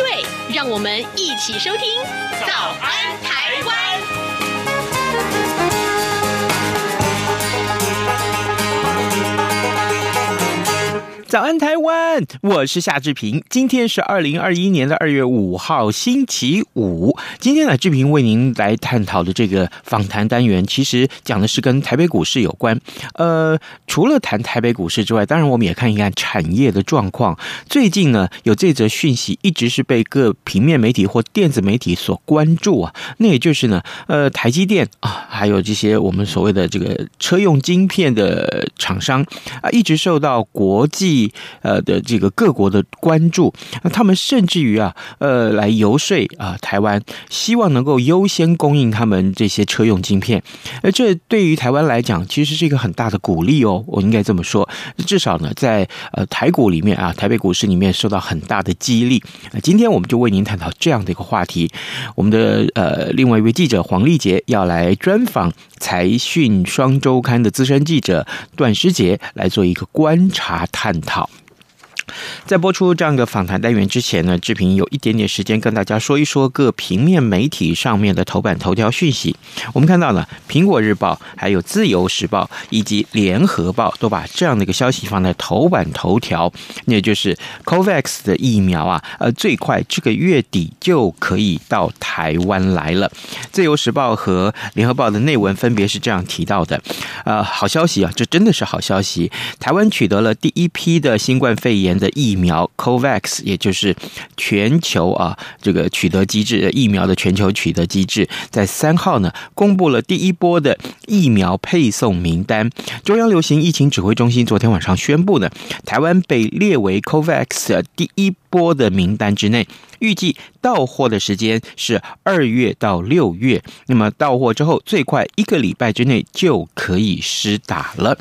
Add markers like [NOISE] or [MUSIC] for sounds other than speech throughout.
对，让我们一起收听《早安台湾》。早安，台湾！我是夏志平。今天是二零二一年的二月五号，星期五。今天呢，志平为您来探讨的这个访谈单元，其实讲的是跟台北股市有关。呃，除了谈台北股市之外，当然我们也看一看产业的状况。最近呢，有这则讯息一直是被各平面媒体或电子媒体所关注啊。那也就是呢，呃，台积电啊，还有这些我们所谓的这个车用晶片的厂商啊，一直受到国际。呃的这个各国的关注，那他们甚至于啊，呃，来游说啊，台湾希望能够优先供应他们这些车用晶片，而这对于台湾来讲，其实是一个很大的鼓励哦，我应该这么说，至少呢，在呃台股里面啊，台北股市里面受到很大的激励。今天我们就为您探讨这样的一个话题，我们的呃另外一位记者黄丽杰要来专访财讯双周刊的资深记者段诗杰，来做一个观察探讨。在播出这样的访谈单元之前呢，志平有一点点时间跟大家说一说各平面媒体上面的头版头条讯息。我们看到呢，《苹果日报》、还有《自由时报》以及《联合报》都把这样的一个消息放在头版头条，那也就是 COVAX 的疫苗啊，呃，最快这个月底就可以到台湾来了。《自由时报》和《联合报》的内文分别是这样提到的：呃，好消息啊，这真的是好消息，台湾取得了第一批。的新冠肺炎的疫苗 COVAX，也就是全球啊这个取得机制疫苗的全球取得机制，在三号呢公布了第一波的疫苗配送名单。中央流行疫情指挥中心昨天晚上宣布呢，台湾被列为 COVAX 第一波的名单之内，预计到货的时间是二月到六月。那么到货之后，最快一个礼拜之内就可以施打了。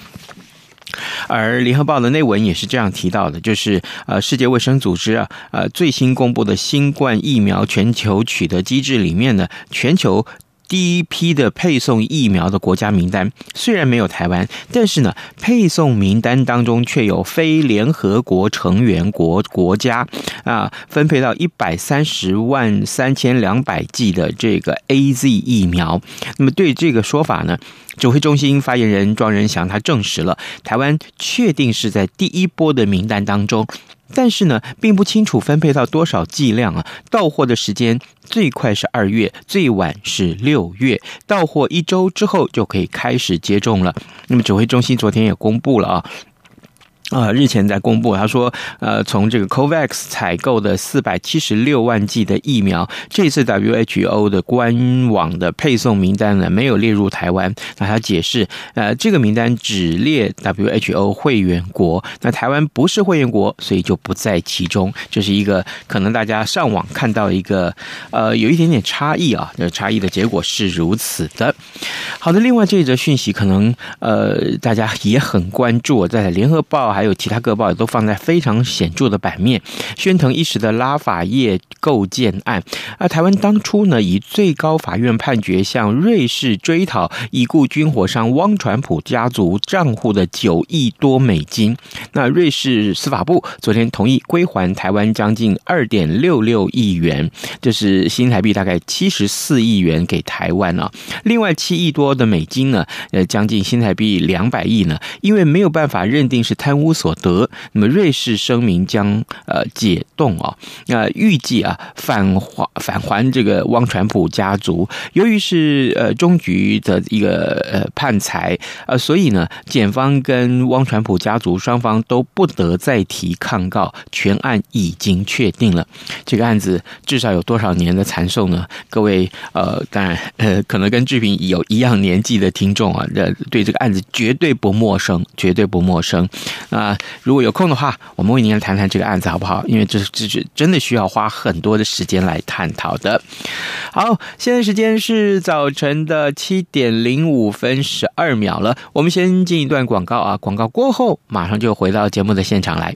而联合报的内文也是这样提到的，就是呃，世界卫生组织啊，呃，最新公布的新冠疫苗全球取得机制里面呢，全球。第一批的配送疫苗的国家名单虽然没有台湾，但是呢，配送名单当中却有非联合国成员国国家啊，分配到一百三十万三千两百剂的这个 AZ 疫苗。那么对这个说法呢，指挥中心发言人庄人祥他证实了，台湾确定是在第一波的名单当中。但是呢，并不清楚分配到多少剂量啊。到货的时间最快是二月，最晚是六月。到货一周之后就可以开始接种了。那么指挥中心昨天也公布了啊。啊，日前在公布，他说，呃，从这个 COVAX 采购的四百七十六万剂的疫苗，这次 WHO 的官网的配送名单呢，没有列入台湾。那他解释，呃，这个名单只列 WHO 会员国，那台湾不是会员国，所以就不在其中。这是一个可能大家上网看到一个，呃，有一点点差异啊，这差异的结果是如此的。好的，另外这一则讯息可能，呃，大家也很关注，在联合报。还有其他各报也都放在非常显著的版面，喧腾一时的拉法叶构建案。而台湾当初呢，以最高法院判决向瑞士追讨已故军火商汪传普家族账户的九亿多美金。那瑞士司法部昨天同意归还台湾将近二点六六亿元，这是新台币大概七十四亿元给台湾啊。另外七亿多的美金呢，呃，将近新台币两百亿呢，因为没有办法认定是贪污。所得，那么瑞士声明将呃解冻啊，那预计啊返还返还这个汪传普家族，由于是呃终局的一个呃判裁，呃所以呢检方跟汪传普家族双方都不得再提抗告，全案已经确定了。这个案子至少有多少年的缠寿呢？各位，呃，当然，呃，可能跟志平有一样年纪的听众啊，呃，对这个案子绝对不陌生，绝对不陌生。啊，啊如果有空的话，我们为您来谈谈这个案子好不好？因为这这是真的需要花很多的时间来探讨的。好，现在时间是早晨的七点零五分十二秒了，我们先进一段广告啊，广告过后马上就回到节目的现场来。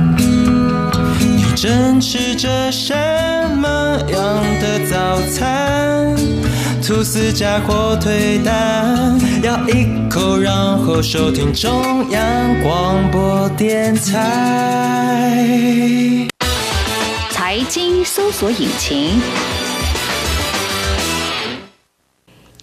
你正吃着什么样的早餐？吐司加火腿蛋，咬一口，然后收听中央广播电台。财经搜索引擎。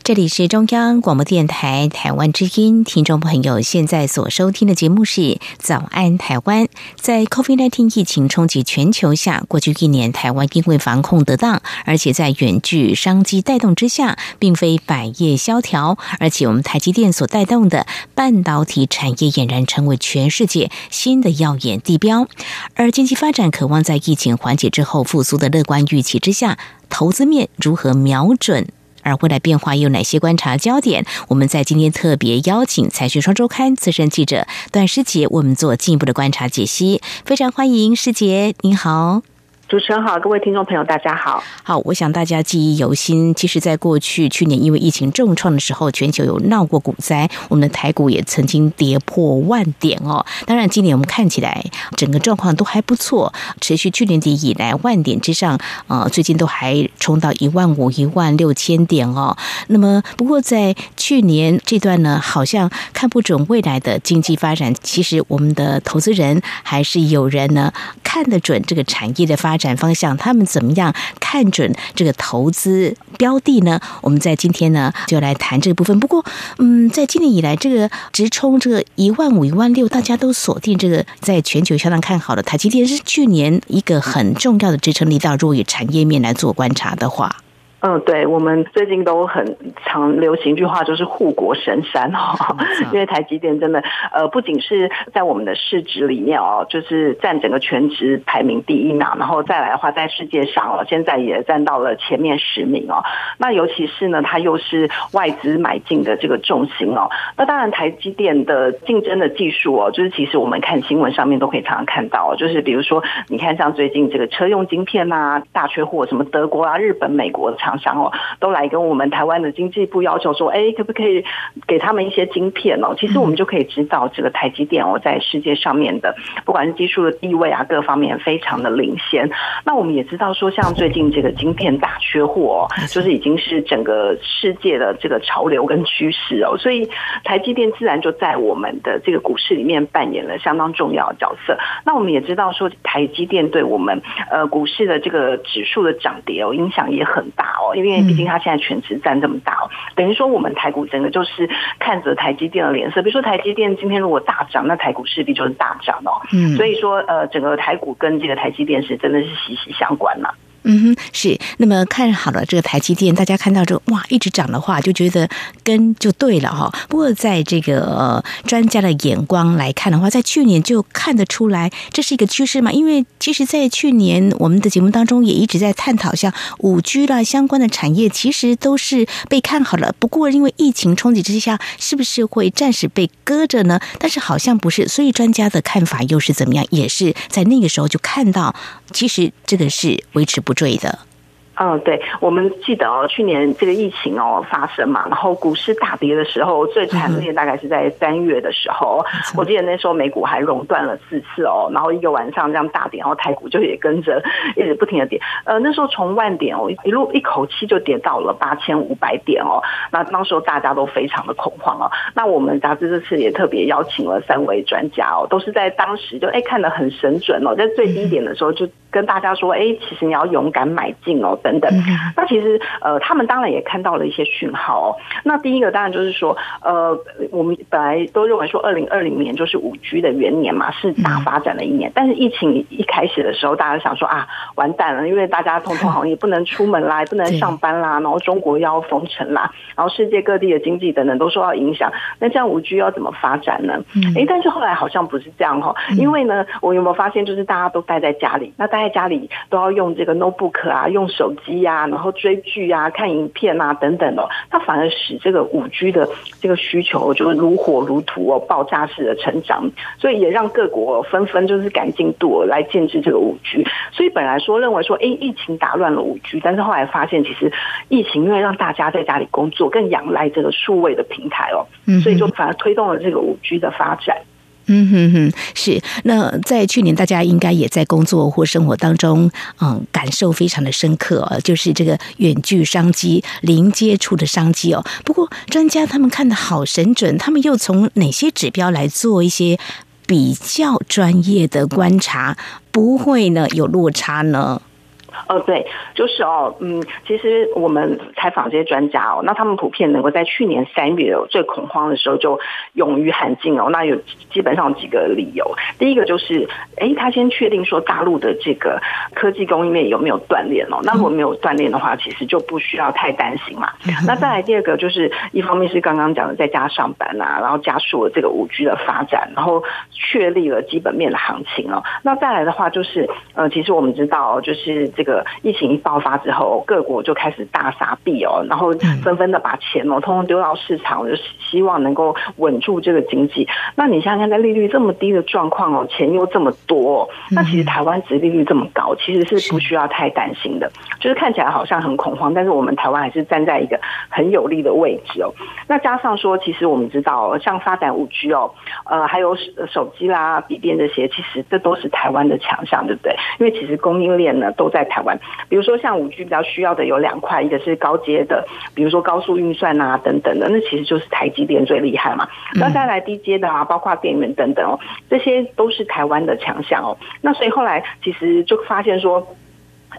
这里是中央广播电台台湾之音，听众朋友现在所收听的节目是《早安台湾》。在 COVID-19 疫情冲击全球下，过去一年台湾因为防控得当，而且在远距商机带动之下，并非百业萧条，而且我们台积电所带动的半导体产业俨然成为全世界新的耀眼地标。而经济发展渴望在疫情缓解之后复苏的乐观预期之下，投资面如何瞄准？而未来变化又有哪些观察焦点？我们在今天特别邀请《财讯双周刊》资深记者段诗杰为我们做进一步的观察解析。非常欢迎诗杰，您好。主持人好，各位听众朋友，大家好。好，我想大家记忆犹新。其实，在过去去年因为疫情重创的时候，全球有闹过股灾，我们的台股也曾经跌破万点哦。当然，今年我们看起来整个状况都还不错，持续去年底以来万点之上，呃，最近都还冲到一万五、一万六千点哦。那么，不过在去年这段呢，好像看不准未来的经济发展。其实，我们的投资人还是有人呢看得准这个产业的发展。展方向，他们怎么样看准这个投资标的呢？我们在今天呢就来谈这个部分。不过，嗯，在今年以来，这个直冲这个一万五、一万六，大家都锁定这个在全球相当看好的台积电，是去年一个很重要的支撑力道。如果以产业面来做观察的话。嗯，对，我们最近都很常流行一句话，就是护国神山哈，[LAUGHS] 因为台积电真的，呃，不仅是在我们的市值里面哦，就是占整个全值排名第一嘛，然后再来的话，在世界上哦，现在也占到了前面十名哦。那尤其是呢，它又是外资买进的这个重心哦。那当然，台积电的竞争的技术哦，就是其实我们看新闻上面都可以常常看到，就是比如说，你看像最近这个车用晶片啊，大缺货，什么德国啊、日本、美国的。厂商哦，都来跟我们台湾的经济部要求说，哎，可不可以给他们一些晶片哦？其实我们就可以知道，这个台积电哦，在世界上面的不管是技术的地位啊，各方面非常的领先。那我们也知道说，像最近这个晶片大缺货，哦就是已经是整个世界的这个潮流跟趋势哦。所以台积电自然就在我们的这个股市里面扮演了相当重要的角色。那我们也知道说，台积电对我们呃股市的这个指数的涨跌哦，影响也很大。哦，因为毕竟它现在全值占这么大哦，等于说我们台股整个就是看着台积电的脸色。比如说台积电今天如果大涨，那台股势必就是大涨哦。嗯，所以说呃，整个台股跟这个台积电是真的是息息相关嘛。嗯哼，是。那么看好了这个台积电，大家看到这哇一直涨的话，就觉得跟就对了哈。不过在这个专家的眼光来看的话，在去年就看得出来这是一个趋势嘛。因为其实，在去年我们的节目当中也一直在探讨，像五 G 啦相关的产业，其实都是被看好了。不过因为疫情冲击之下，是不是会暂时被搁着呢？但是好像不是，所以专家的看法又是怎么样？也是在那个时候就看到，其实这个是维持不。坠的，嗯，对，我们记得哦，去年这个疫情哦发生嘛，然后股市大跌的时候，最惨烈大概是在三月的时候，嗯、我记得那时候美股还熔断了四次哦，然后一个晚上这样大跌，然后台股就也跟着一直不停的跌。呃，那时候从万点哦一路一口气就跌到了八千五百点哦，那当时候大家都非常的恐慌哦。那我们杂志这次也特别邀请了三位专家哦，都是在当时就哎看得很神准哦，在最低点的时候就跟大家说，哎，其实你要勇敢买进哦。等等，那其实呃，他们当然也看到了一些讯号哦。那第一个当然就是说，呃，我们本来都认为说，二零二零年就是五 G 的元年嘛，是大发展的一年。但是疫情一开始的时候，大家想说啊，完蛋了，因为大家通通好像也不能出门啦，也不能上班啦，然后中国要封城啦，然后世界各地的经济等等都受到影响。那这样五 G 要怎么发展呢？哎，但是后来好像不是这样哈，因为呢，我有没有发现，就是大家都待在家里，那待在家里都要用这个 notebook 啊，用手。机呀、啊，然后追剧啊，看影片啊，等等的，它反而使这个五 G 的这个需求就如火如荼哦，爆炸式的成长，所以也让各国纷纷就是赶进度来建置这个五 G。所以本来说认为说，哎，疫情打乱了五 G，但是后来发现，其实疫情因为让大家在家里工作，更仰赖这个数位的平台哦，所以就反而推动了这个五 G 的发展。嗯嗯哼哼，是。那在去年，大家应该也在工作或生活当中，嗯，感受非常的深刻哦，就是这个远距商机、零接触的商机哦。不过，专家他们看的好神准，他们又从哪些指标来做一些比较专业的观察，不会呢有落差呢？哦，对，就是哦，嗯，其实我们采访这些专家哦，那他们普遍能够在去年三月最恐慌的时候就勇于喊进哦，那有基本上几个理由。第一个就是，哎，他先确定说大陆的这个科技供应链有没有断裂哦，那如果没有断裂的话，其实就不需要太担心嘛。那再来第二个就是，一方面是刚刚讲的在家上班啊，然后加速了这个五 G 的发展，然后确立了基本面的行情哦。那再来的话就是，呃，其实我们知道就是这个。疫情一爆发之后，各国就开始大撒币哦，然后纷纷的把钱哦，通通丢到市场，就希望能够稳住这个经济。那你想想看，在利率这么低的状况哦，钱又这么多，那其实台湾殖利率这么高，其实是不需要太担心的。就是看起来好像很恐慌，但是我们台湾还是站在一个很有利的位置哦。那加上说，其实我们知道，像发展五 G 哦，呃，还有手机啦、笔电这些，其实这都是台湾的强项，对不对？因为其实供应链呢都在台湾。比如说像五 G 比较需要的有两块，一个是高阶的，比如说高速运算啊等等的，那其实就是台积电最厉害嘛。那再来低阶的啊，包括电源等等哦，这些都是台湾的强项哦。那所以后来其实就发现说。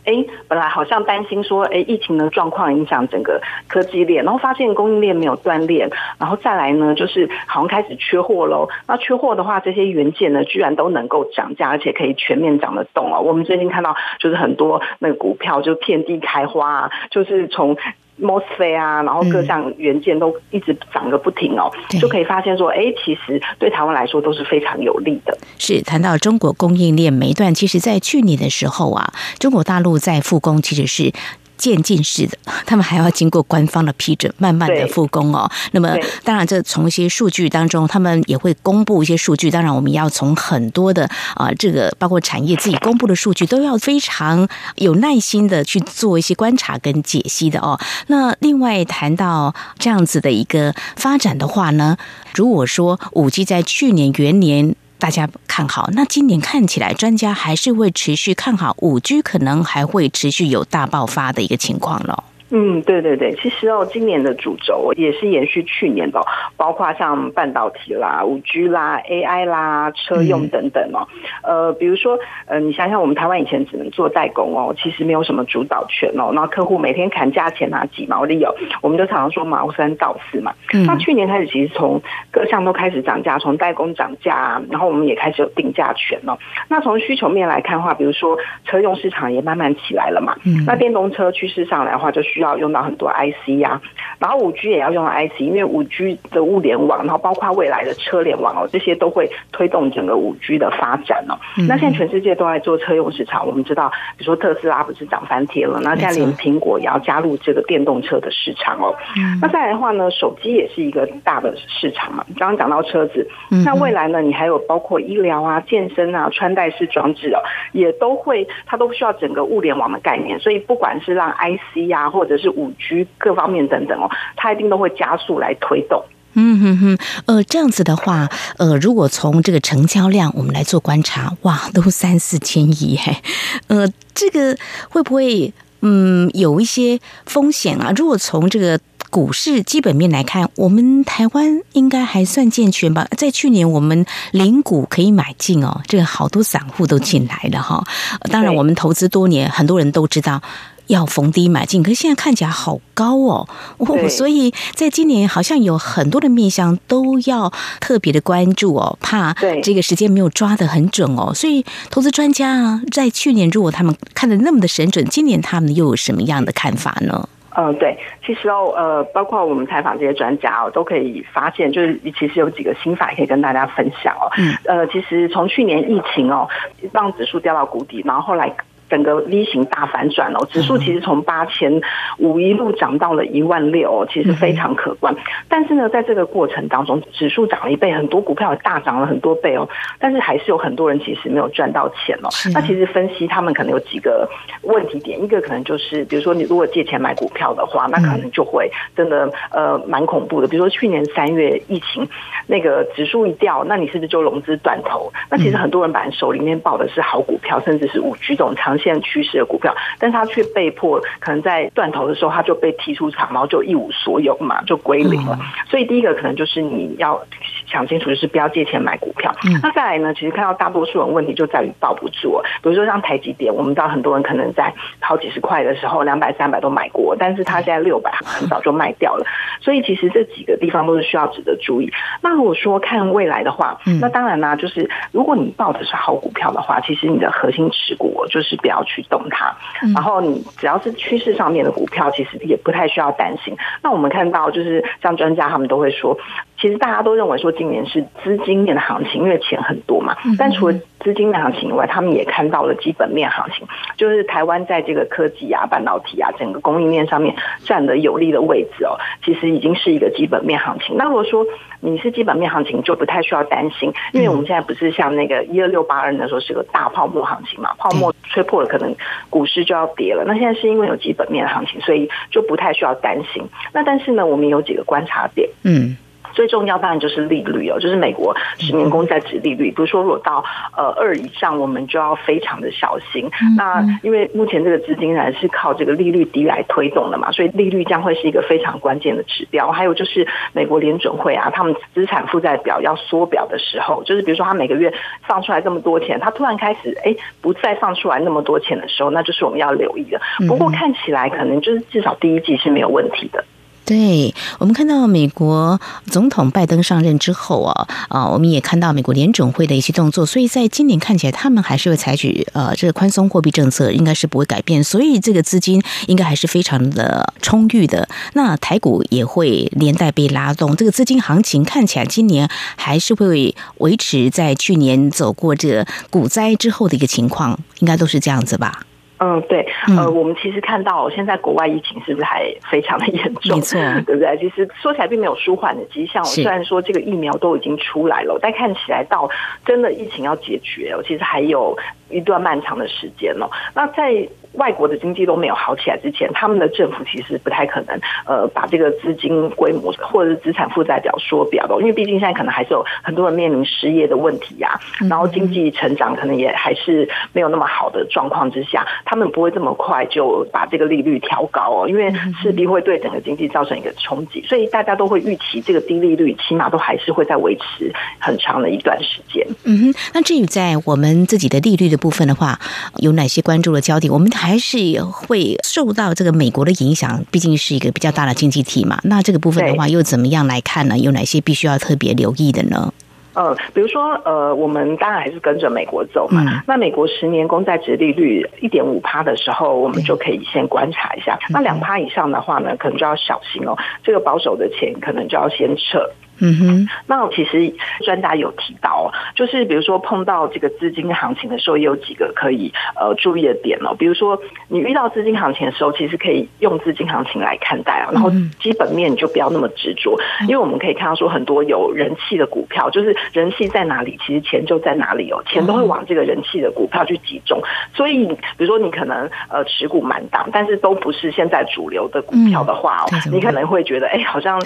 哎，本来好像担心说，哎，疫情的状况影响整个科技链，然后发现供应链没有断链，然后再来呢，就是好像开始缺货喽。那缺货的话，这些元件呢，居然都能够涨价，而且可以全面涨得动哦。我们最近看到，就是很多那个股票就遍地开花啊，就是从。MOSFET 啊，然后各项元件都一直涨个不停哦，嗯、就可以发现说，哎，其实对台湾来说都是非常有利的。是谈到中国供应链每一段，其实在去年的时候啊，中国大陆在复工其实是。渐进式的，他们还要经过官方的批准，慢慢的复工哦。那么，当然，这从一些数据当中，他们也会公布一些数据。当然，我们要从很多的啊，这个包括产业自己公布的数据，都要非常有耐心的去做一些观察跟解析的哦。那另外谈到这样子的一个发展的话呢，如果说五 G 在去年元年。大家看好，那今年看起来，专家还是会持续看好五 G，可能还会持续有大爆发的一个情况了。嗯，对对对，其实哦，今年的主轴也是延续去年的，包括像半导体啦、五 G 啦、AI 啦、车用等等哦。嗯、呃，比如说，呃，你想想，我们台湾以前只能做代工哦，其实没有什么主导权哦。那客户每天砍价钱啊，几毛利哦，我们就常常说毛三到四嘛。嗯、那去年开始，其实从各项都开始涨价，从代工涨价啊，然后我们也开始有定价权哦。那从需求面来看的话，比如说车用市场也慢慢起来了嘛。嗯、那电动车趋势上来的话，就需需要用到很多 IC 呀、啊，然后五 G 也要用到 IC，因为五 G 的物联网，然后包括未来的车联网哦，这些都会推动整个五 G 的发展哦。嗯、那现在全世界都在做车用市场，我们知道，比如说特斯拉不是涨翻天了，那现在连苹果也要加入这个电动车的市场哦。嗯、那再来的话呢，手机也是一个大的市场嘛。刚刚讲到车子，那未来呢，你还有包括医疗啊、健身啊、穿戴式装置哦，也都会，它都需要整个物联网的概念，所以不管是让 IC 啊，或者是五 G 各方面等等哦，它一定都会加速来推动。嗯哼哼，呃，这样子的话，呃，如果从这个成交量我们来做观察，哇，都三四千亿，嘿，[LAUGHS] 呃，这个会不会嗯有一些风险啊？如果从这个股市基本面来看，我们台湾应该还算健全吧？在去年我们零股可以买进哦，这个好多散户都进来了哈。当然，我们投资多年，很多人都知道。要逢低买进，可是现在看起来好高哦，哦，所以在今年好像有很多的面向都要特别的关注哦，怕这个时间没有抓得很准哦，所以投资专家啊，在去年如果他们看的那么的神准，今年他们又有什么样的看法呢？嗯，对，其实哦，呃，包括我们采访这些专家哦，都可以发现，就是其实有几个心法可以跟大家分享哦。嗯，呃，其实从去年疫情哦，让指数掉到谷底，然后后来。整个 V 型大反转哦，指数其实从八千五一路涨到了一万六，其实非常可观。但是呢，在这个过程当中，指数涨了一倍，很多股票也大涨了很多倍哦。但是还是有很多人其实没有赚到钱哦。那其实分析他们可能有几个问题点，一个可能就是，比如说你如果借钱买股票的话，那可能就会真的呃蛮恐怖的。比如说去年三月疫情那个指数一掉，那你是不是就融资断头？那其实很多人把手里面抱的是好股票，甚至是五 G 这种长现趋势的股票，但是他却被迫可能在断头的时候，他就被踢出场，然后就一无所有嘛，就归零了。所以第一个可能就是你要想清楚，就是不要借钱买股票。那再来呢，其实看到大多数人问题就在于抱不住。比如说像台积电，我们知道很多人可能在好几十块的时候，两百、三百都买过，但是他现在六百很早就卖掉了。所以其实这几个地方都是需要值得注意。那如果说看未来的话，那当然呢，就是如果你抱的是好股票的话，其实你的核心持股就是不要去动它，然后你只要是趋势上面的股票，其实也不太需要担心。那我们看到，就是像专家他们都会说，其实大家都认为说今年是资金面的行情，因为钱很多嘛。但除了资金面行情以外，他们也看到了基本面行情，就是台湾在这个科技啊、半导体啊、整个供应链上面占的有利的位置哦，其实已经是一个基本面行情。那如果说你是基本面行情，就不太需要担心，因为我们现在不是像那个一二六八二那时候是个大泡沫行情嘛，泡沫吹破了，可能股市就要跌了。那现在是因为有基本面行情，所以就不太需要担心。那但是呢，我们有几个观察点，嗯。最重要当然就是利率哦，就是美国十年公债殖利率。比如说，如果到呃二以上，我们就要非常的小心。那因为目前这个资金呢是靠这个利率低来推动的嘛，所以利率将会是一个非常关键的指标。还有就是美国联准会啊，他们资产负债表要缩表的时候，就是比如说他每个月放出来这么多钱，他突然开始哎不再放出来那么多钱的时候，那就是我们要留意的。不过看起来可能就是至少第一季是没有问题的。对，我们看到美国总统拜登上任之后啊，啊，我们也看到美国联准会的一些动作，所以在今年看起来，他们还是会采取呃这个宽松货币政策，应该是不会改变，所以这个资金应该还是非常的充裕的。那台股也会连带被拉动，这个资金行情看起来今年还是会维持在去年走过这股灾之后的一个情况，应该都是这样子吧。嗯，对，呃，我们其实看到现在国外疫情是不是还非常的严重？没错，[LAUGHS] 对不对？其实说起来并没有舒缓的迹象。虽然说这个疫苗都已经出来了，但看起来到真的疫情要解决，其实还有一段漫长的时间了。那在外国的经济都没有好起来之前，他们的政府其实不太可能呃把这个资金规模或者是资产负债表缩表的，因为毕竟现在可能还是有很多人面临失业的问题呀、啊，然后经济成长可能也还是没有那么好的状况之下，他们不会这么快就把这个利率调高哦，因为势必会对整个经济造成一个冲击，所以大家都会预期这个低利率起码都还是会在维持很长的一段时间。嗯哼，那至于在我们自己的利率的部分的话，有哪些关注的焦点？我们还是会受到这个美国的影响，毕竟是一个比较大的经济体嘛。那这个部分的话，又怎么样来看呢？有哪些必须要特别留意的呢？呃，比如说，呃，我们当然还是跟着美国走嘛。嗯、那美国十年公债值利率一点五趴的时候，我们就可以先观察一下。嗯、那两趴以上的话呢，可能就要小心哦。这个保守的钱可能就要先撤。嗯哼，那其实专家有提到，就是比如说碰到这个资金行情的时候，也有几个可以呃注意的点哦。比如说你遇到资金行情的时候，其实可以用资金行情来看待啊。然后基本面你就不要那么执着，因为我们可以看到说很多有人气的股票，就是人气在哪里，其实钱就在哪里哦，钱都会往这个人气的股票去集中。所以比如说你可能呃持股满档，但是都不是现在主流的股票的话哦，你可能会觉得哎，好像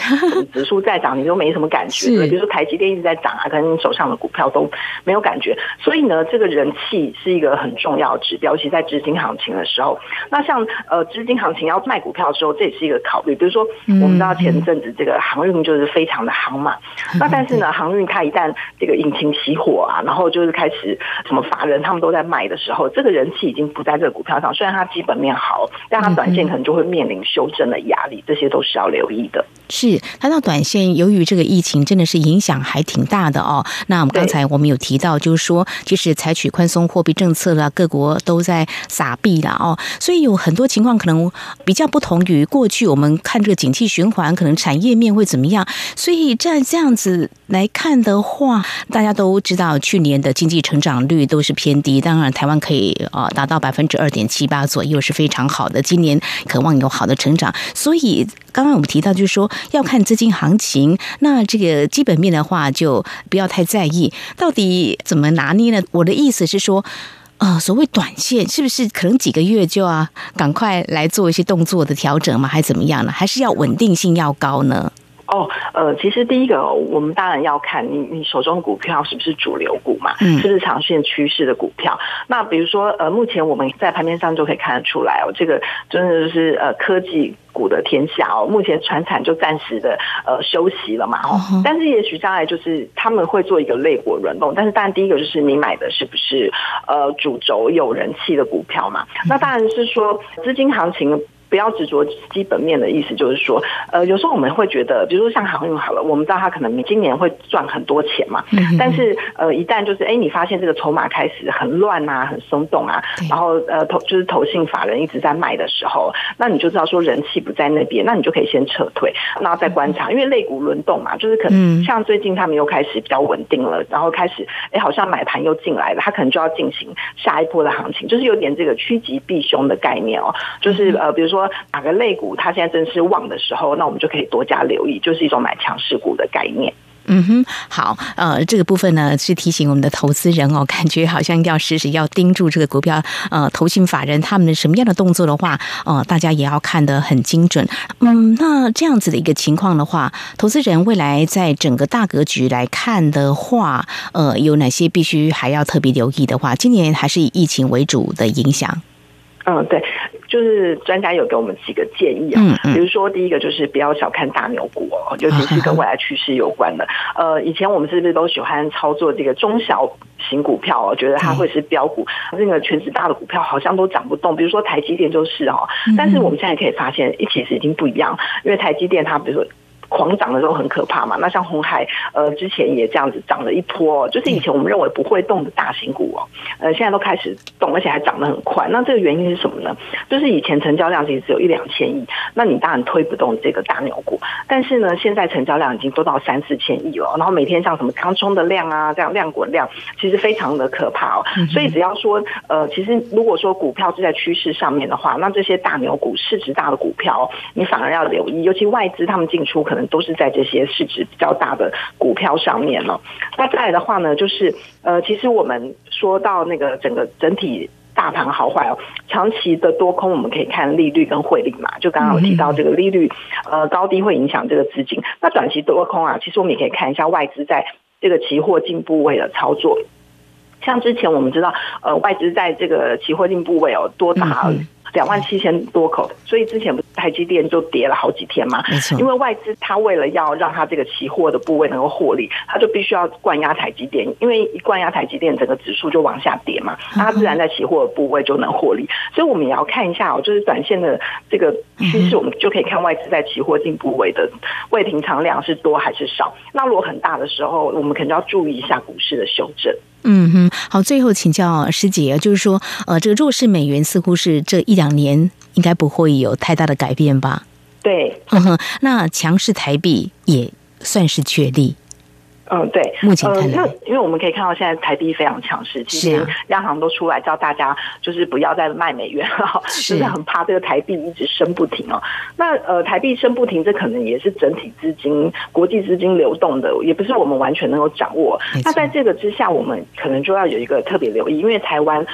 指数在涨，你都没什么。感觉，比如说台积电一直在涨啊，可能你手上的股票都没有感觉，所以呢，这个人气是一个很重要的指标，尤其在资金行情的时候。那像呃资金行情要卖股票的时候，这也是一个考虑。比如说，我们知道前阵子这个航运就是非常的夯嘛，[LAUGHS] 那但是呢，航运它一旦这个引擎熄火啊，然后就是开始什么法人他们都在卖的时候，这个人气已经不在这个股票上。虽然它基本面好，但它短线可能就会面临修正的压力，这些都是要留意的。是，谈到短线，由于这个疫情真的是影响还挺大的哦。那我们刚才我们有提到，就是说，即使采取宽松货币政策了，各国都在撒币了哦，所以有很多情况可能比较不同于过去。我们看这个景气循环，可能产业面会怎么样？所以在这样子来看的话，大家都知道去年的经济成长率都是偏低。当然，台湾可以啊达到百分之二点七八左右是非常好的，今年渴望有好的成长。所以刚刚我们提到，就是说。要看资金行情，那那这个基本面的话就不要太在意。到底怎么拿捏呢？我的意思是说，呃，所谓短线是不是可能几个月就要赶快来做一些动作的调整吗？还是怎么样呢？还是要稳定性要高呢？哦，呃，其实第一个，我们当然要看你你手中的股票是不是主流股嘛，嗯，是不是长线趋势的股票。那比如说，呃，目前我们在盘面上就可以看得出来哦，这个真的就是呃科技股的天下哦。目前传产就暂时的呃休息了嘛，哦，但是也许将来就是他们会做一个类股轮动。但是当然第一个就是你买的是不是呃主轴有人气的股票嘛？那当然是说资金行情。不要执着基本面的意思，就是说，呃，有时候我们会觉得，比如说像航运好了，我们知道它可能今年会赚很多钱嘛，但是呃，一旦就是哎，你发现这个筹码开始很乱啊，很松动啊，然后呃投就是投信法人一直在卖的时候，那你就知道说人气不在那边，那你就可以先撤退，然后再观察，因为肋骨轮动嘛，就是可能像最近他们又开始比较稳定了，然后开始哎好像买盘又进来了，他可能就要进行下一波的行情，就是有点这个趋吉避凶的概念哦，就是呃比如说。哪个类股它现在正是旺的时候，那我们就可以多加留意，就是一种买强势股的概念。嗯哼，好，呃，这个部分呢是提醒我们的投资人哦，感觉好像要时时要盯住这个股票，呃，投信法人他们的什么样的动作的话，呃，大家也要看得很精准。嗯，那这样子的一个情况的话，投资人未来在整个大格局来看的话，呃，有哪些必须还要特别留意的话？今年还是以疫情为主的影响。嗯，对。就是专家有给我们几个建议啊，比如说第一个就是不要小看大牛股哦，[LAUGHS] 尤其是跟未来趋势有关的。呃，以前我们是不是都喜欢操作这个中小型股票哦？觉得它会是标股，那个全职大的股票好像都涨不动。比如说台积电就是哦，但是我们现在可以发现，一其实已经不一样，因为台积电它比如说。狂涨的时候很可怕嘛，那像红海，呃，之前也这样子涨了一波，就是以前我们认为不会动的大型股哦，呃，现在都开始动，而且还涨得很快。那这个原因是什么呢？就是以前成交量其实只有一两千亿，那你当然推不动这个大牛股。但是呢，现在成交量已经都到三四千亿了，然后每天像什么康冲的量啊，这样量滚量，其实非常的可怕哦。所以只要说，呃，其实如果说股票是在趋势上面的话，那这些大牛股、市值大的股票，你反而要留意，尤其外资他们进出可能。都是在这些市值比较大的股票上面了。那再来的话呢，就是呃，其实我们说到那个整个整体大盘好坏哦，长期的多空我们可以看利率跟汇率嘛。就刚刚有提到这个利率，呃，高低会影响这个资金。那短期多空啊，其实我们也可以看一下外资在这个期货进部位的操作。像之前我们知道，呃，外资在这个期货进部位哦，多达两万七千多口，所以之前不台积电就跌了好几天嘛，没错，因为外资它为了要让它这个期货的部位能够获利，它就必须要灌压台积电，因为一灌压台积电，整个指数就往下跌嘛，那它自然在期货的部位就能获利。所以我们也要看一下哦，就是短线的这个趋势，我们就可以看外资在期货进部位的未平仓量是多还是少。那如果很大的时候，我们肯定要注意一下股市的修正。嗯哼，好，最后请教师姐，就是说，呃，这个弱势美元似乎是这一两年应该不会有太大的改变吧？对，嗯哼，那强势台币也算是确立。嗯，对，目前看来，呃、因为我们可以看到现在台币非常强势，其实央行都出来叫大家就是不要再卖美元了，是就是很怕这个台币一直升不停哦。那呃，台币升不停，这可能也是整体资金、国际资金流动的，也不是我们完全能够掌握。那在这个之下，我们可能就要有一个特别留意，因为台湾。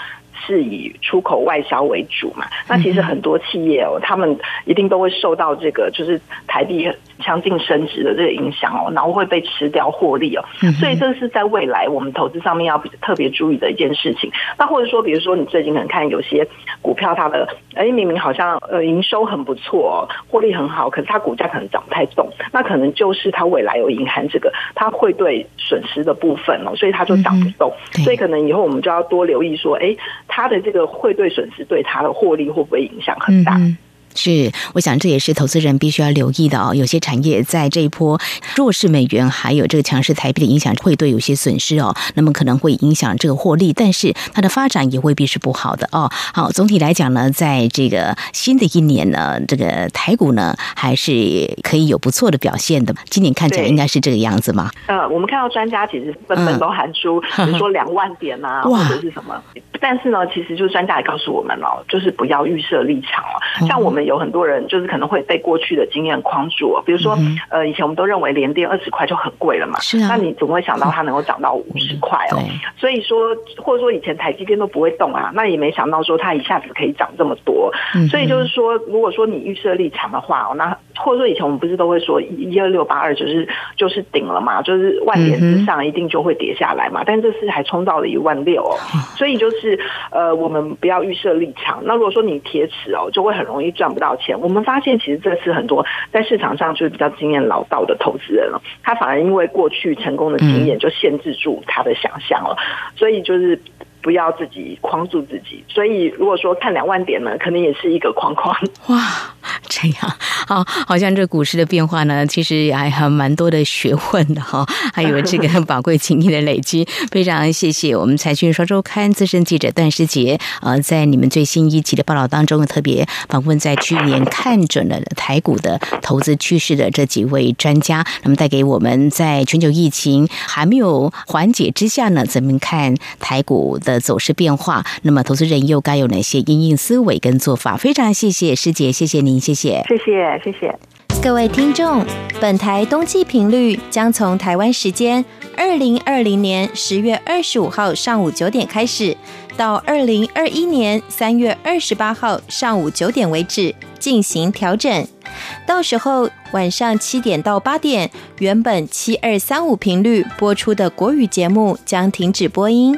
是以出口外销为主嘛？那其实很多企业哦，他们一定都会受到这个就是台币强劲升值的这个影响哦，然后会被吃掉获利哦。所以这是在未来我们投资上面要特别注意的一件事情。那或者说，比如说你最近可能看有些股票，它的哎明明好像呃营收很不错哦，获利很好，可是它股价可能涨不太动，那可能就是它未来有隐含这个它汇兑损失的部分哦，所以它就涨不动。所以可能以后我们就要多留意说，哎。它的这个汇兑损失对它的获利会不会影响很大？嗯是，我想这也是投资人必须要留意的哦。有些产业在这一波弱势美元还有这个强势台币的影响，会对有些损失哦，那么可能会影响这个获利，但是它的发展也未必是不好的哦。好，总体来讲呢，在这个新的一年呢，这个台股呢还是可以有不错的表现的。今年看起来应该是这个样子嘛？呃，我们看到专家其实纷纷都喊出，比如说两万点啊，[LAUGHS] 或者是什么。但是呢，其实就是专家也告诉我们哦，就是不要预设立场哦，像我们。有很多人就是可能会被过去的经验框住，比如说，呃，以前我们都认为连电二十块就很贵了嘛，是啊，那你怎么会想到它能够涨到五十块哦？所以说，或者说以前台积电都不会动啊，那也没想到说它一下子可以涨这么多。所以就是说，如果说你预设立场的话哦，那或者说以前我们不是都会说一二六八二就是就是顶了嘛，就是万点之上一定就会跌下来嘛，但这次还冲到了一万六哦，所以就是呃，我们不要预设立场。那如果说你铁齿哦，就会很容易赚。不到钱，我们发现其实这次很多在市场上就是比较经验老道的投资人了，他反而因为过去成功的经验就限制住他的想象了，所以就是。不要自己框住自己，所以如果说看两万点呢，可能也是一个框框。[LAUGHS] 哇，这样好，好像这股市的变化呢，其实还还蛮多的学问的哈，[LAUGHS] 还有这个 [LAUGHS] 宝贵经验的累积。非常谢谢我们财讯双周刊资深记者段诗杰，呃，在你们最新一期的报道当中，特别访问在去年看准了台股的投资趋势的这几位专家，那么带给我们在全球疫情还没有缓解之下呢，怎么看台股的的走势变化，那么投资人又该有哪些因应思维跟做法？非常谢谢师姐，谢谢您，谢谢，谢谢，谢谢各位听众。本台冬季频率将从台湾时间二零二零年十月二十五号上午九点开始，到二零二一年三月二十八号上午九点为止进行调整。到时候晚上七点到八点，原本七二三五频率播出的国语节目将停止播音。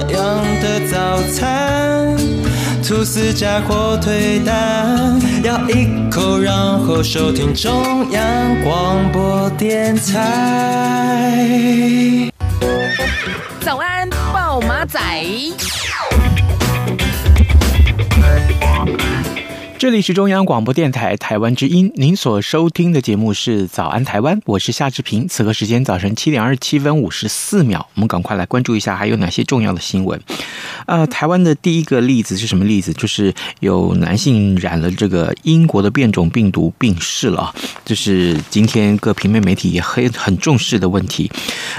样的早餐？吐司加火腿蛋，咬一口，然后收听中央广播电台。早安，报马仔。这里是中央广播电台台湾之音，您所收听的节目是《早安台湾》，我是夏志平。此刻时间早晨七点二十七分五十四秒，我们赶快来关注一下还有哪些重要的新闻。呃，台湾的第一个例子是什么例子？就是有男性染了这个英国的变种病毒病逝了，这是今天各平面媒体也很很重视的问题。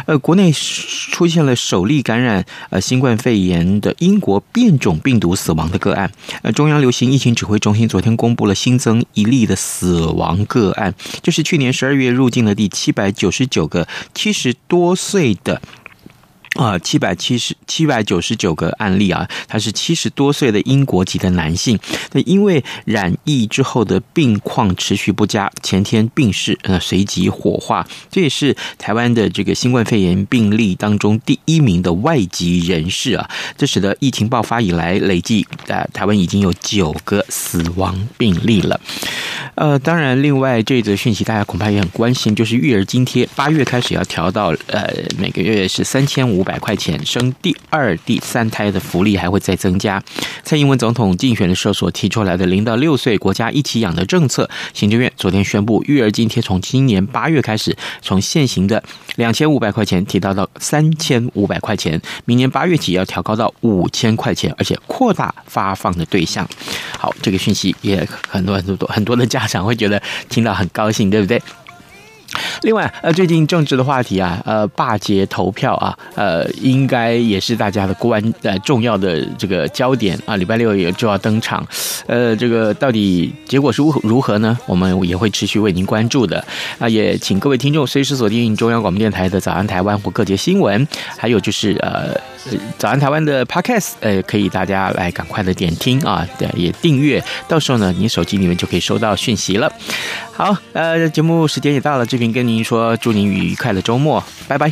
呃，国内出现了首例感染呃新冠肺炎的英国变种病毒死亡的个案。呃，中央流行疫情指挥中心。昨天公布了新增一例的死亡个案，就是去年十二月入境的第七百九十九个七十多岁的。啊，七百七十七百九十九个案例啊，他是七十多岁的英国籍的男性，那因为染疫之后的病况持续不佳，前天病逝，呃，随即火化。这也是台湾的这个新冠肺炎病例当中第一名的外籍人士啊，这使得疫情爆发以来累计呃台湾已经有九个死亡病例了。呃，当然，另外这则讯息大家恐怕也很关心，就是育儿津贴八月开始要调到呃每个月是三千五。百块钱生第二、第三胎的福利还会再增加。蔡英文总统竞选的时候所提出来的零到六岁国家一起养的政策，行政院昨天宣布，育儿津贴从今年八月开始，从现行的两千五百块钱提高到三千五百块钱，明年八月起要调高到五千块钱，而且扩大发放的对象。好，这个讯息也很多很多很多的家长会觉得听到很高兴，对不对？另外，呃，最近政治的话题啊，呃，罢捷投票啊，呃，应该也是大家的关呃重要的这个焦点啊。礼拜六也就要登场，呃，这个到底结果是如如何呢？我们也会持续为您关注的啊。也请各位听众随时锁定中央广播电台的《早安台湾》或各节新闻，还有就是呃，《早安台湾》的 Podcast，呃，可以大家来赶快的点听啊，对，也订阅，到时候呢，你手机里面就可以收到讯息了。好，呃，节目时间也到了，这跟您说，祝您愉快的周末，拜拜。